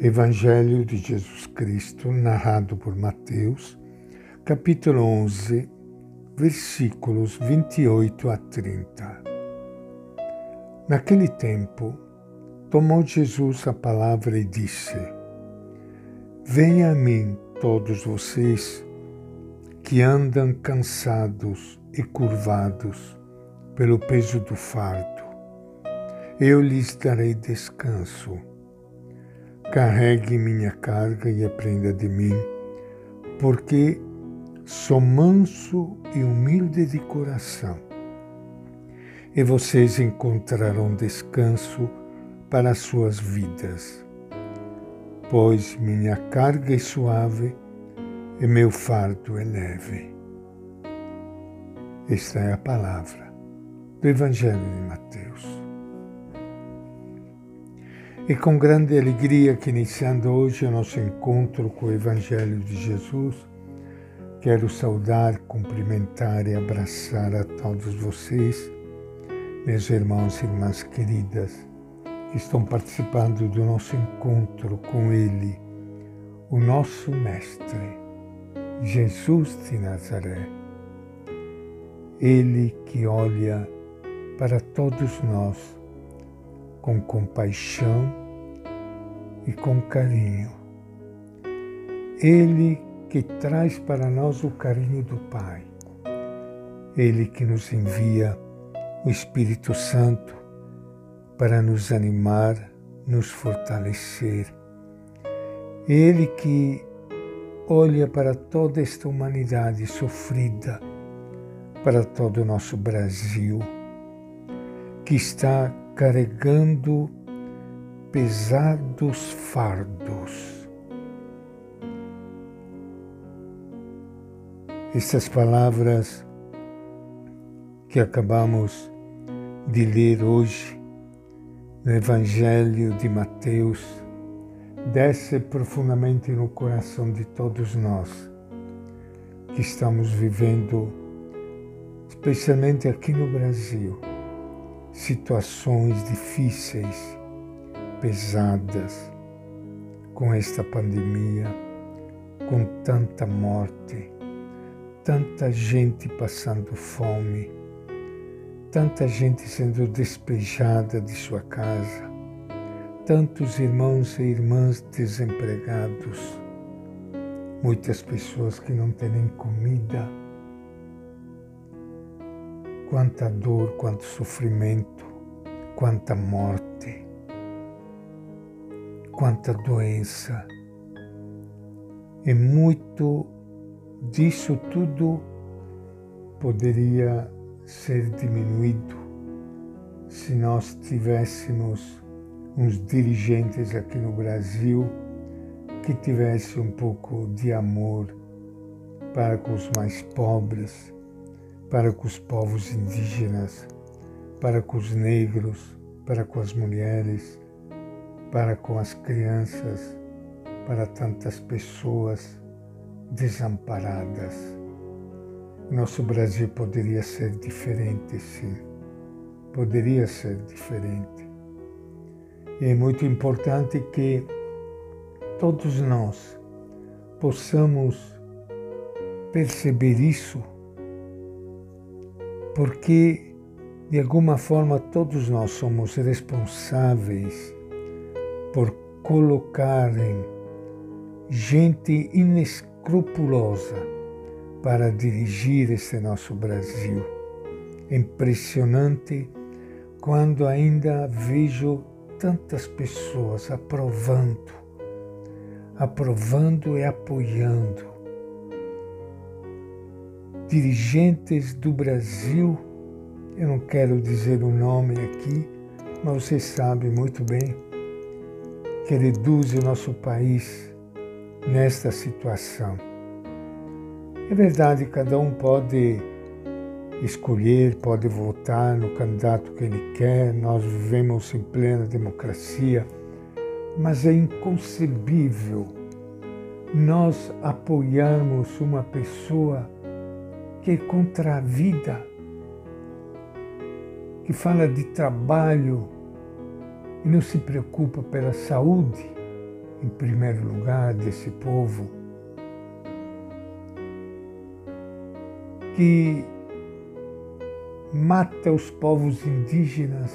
Evangelho de Jesus Cristo, narrado por Mateus, capítulo 11, versículos 28 a 30. Naquele tempo, tomou Jesus a palavra e disse: Venha a mim, todos vocês que andam cansados e curvados pelo peso do fardo. Eu lhes darei descanso Carregue minha carga e aprenda de mim, porque sou manso e humilde de coração. E vocês encontrarão descanso para as suas vidas. Pois minha carga é suave e meu fardo é leve. Esta é a palavra do Evangelho de Mateus. E com grande alegria que iniciando hoje o nosso encontro com o Evangelho de Jesus, quero saudar, cumprimentar e abraçar a todos vocês, meus irmãos e irmãs queridas, que estão participando do nosso encontro com Ele, o nosso Mestre, Jesus de Nazaré. Ele que olha para todos nós com compaixão e com carinho. Ele que traz para nós o carinho do Pai. Ele que nos envia o Espírito Santo para nos animar, nos fortalecer. Ele que olha para toda esta humanidade sofrida, para todo o nosso Brasil, que está carregando pesados fardos. Estas palavras que acabamos de ler hoje no Evangelho de Mateus desce profundamente no coração de todos nós que estamos vivendo, especialmente aqui no Brasil, situações difíceis, pesadas, com esta pandemia, com tanta morte, tanta gente passando fome, tanta gente sendo despejada de sua casa, tantos irmãos e irmãs desempregados, muitas pessoas que não têm comida quanta dor, quanto sofrimento, quanta morte, quanta doença. E muito disso tudo poderia ser diminuído se nós tivéssemos uns dirigentes aqui no Brasil que tivessem um pouco de amor para com os mais pobres, para com os povos indígenas, para com os negros, para com as mulheres, para com as crianças, para tantas pessoas desamparadas. Nosso Brasil poderia ser diferente, sim. Poderia ser diferente. E é muito importante que todos nós possamos perceber isso porque de alguma forma todos nós somos responsáveis por colocarem gente inescrupulosa para dirigir esse nosso Brasil. Impressionante quando ainda vejo tantas pessoas aprovando, aprovando e apoiando dirigentes do Brasil, eu não quero dizer o nome aqui, mas vocês sabem muito bem que reduz o nosso país nesta situação. É verdade, cada um pode escolher, pode votar no candidato que ele quer, nós vivemos em plena democracia, mas é inconcebível nós apoiarmos uma pessoa que é contra a vida, que fala de trabalho e não se preocupa pela saúde, em primeiro lugar desse povo, que mata os povos indígenas,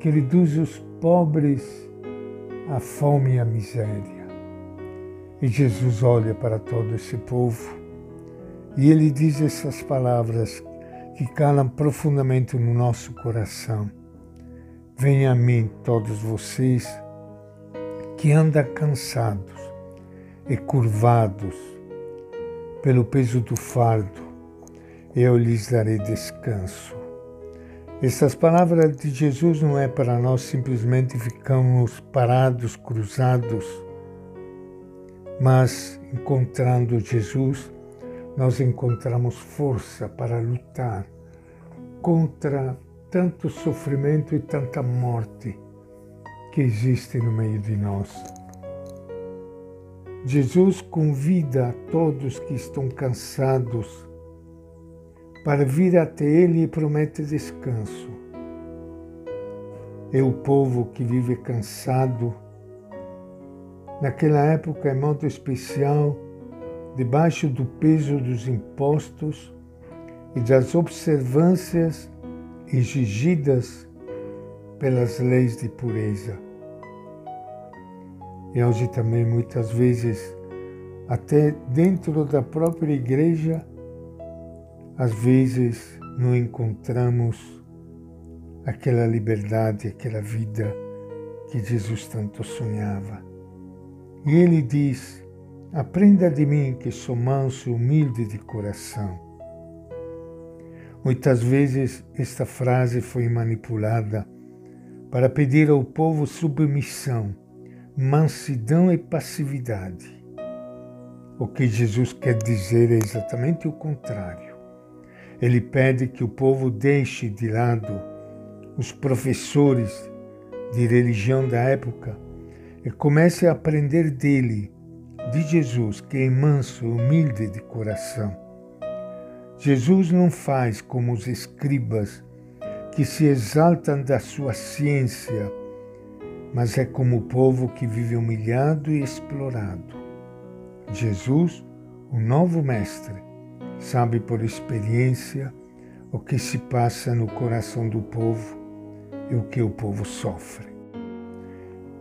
que reduz os pobres à fome e à miséria. E Jesus olha para todo esse povo e ele diz essas palavras que calam profundamente no nosso coração. Venha a mim, todos vocês que andam cansados e curvados pelo peso do fardo, eu lhes darei descanso. Essas palavras de Jesus não é para nós simplesmente ficarmos parados, cruzados, mas encontrando Jesus, nós encontramos força para lutar contra tanto sofrimento e tanta morte que existe no meio de nós. Jesus convida a todos que estão cansados para vir até Ele e promete descanso. É o povo que vive cansado. Naquela época, em modo especial, debaixo do peso dos impostos e das observâncias exigidas pelas leis de pureza. E hoje também, muitas vezes, até dentro da própria igreja, às vezes não encontramos aquela liberdade, aquela vida que Jesus tanto sonhava. E ele diz: Aprenda de mim que sou manso e humilde de coração. Muitas vezes esta frase foi manipulada para pedir ao povo submissão, mansidão e passividade. O que Jesus quer dizer é exatamente o contrário. Ele pede que o povo deixe de lado os professores de religião da época e comece a aprender dele de Jesus, que é manso e humilde de coração. Jesus não faz como os escribas que se exaltam da sua ciência, mas é como o povo que vive humilhado e explorado. Jesus, o novo Mestre, sabe por experiência o que se passa no coração do povo e o que o povo sofre.